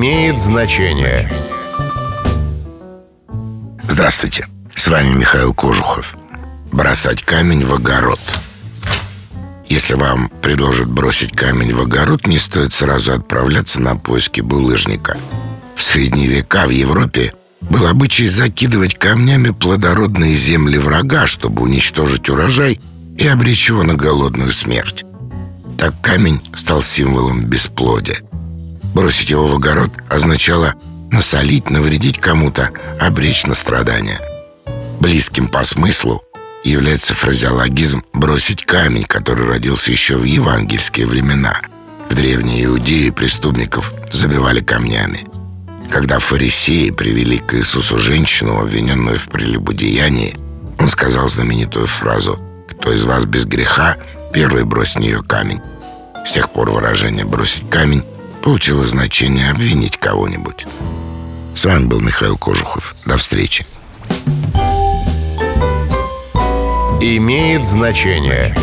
имеет значение. Здравствуйте, с вами Михаил Кожухов. Бросать камень в огород. Если вам предложат бросить камень в огород, не стоит сразу отправляться на поиски булыжника. В средние века в Европе был обычай закидывать камнями плодородные земли врага, чтобы уничтожить урожай и обречь его на голодную смерть. Так камень стал символом бесплодия. Бросить его в огород означало насолить, навредить кому-то, обречь на страдания. Близким по смыслу является фразеологизм «бросить камень», который родился еще в евангельские времена. В древней Иудее преступников забивали камнями. Когда фарисеи привели к Иисусу женщину, обвиненную в прелюбодеянии, он сказал знаменитую фразу «Кто из вас без греха, первый брось в нее камень». С тех пор выражение «бросить камень» получило значение «обвинить кого-нибудь». С вами был Михаил Кожухов. До встречи. Имеет значение.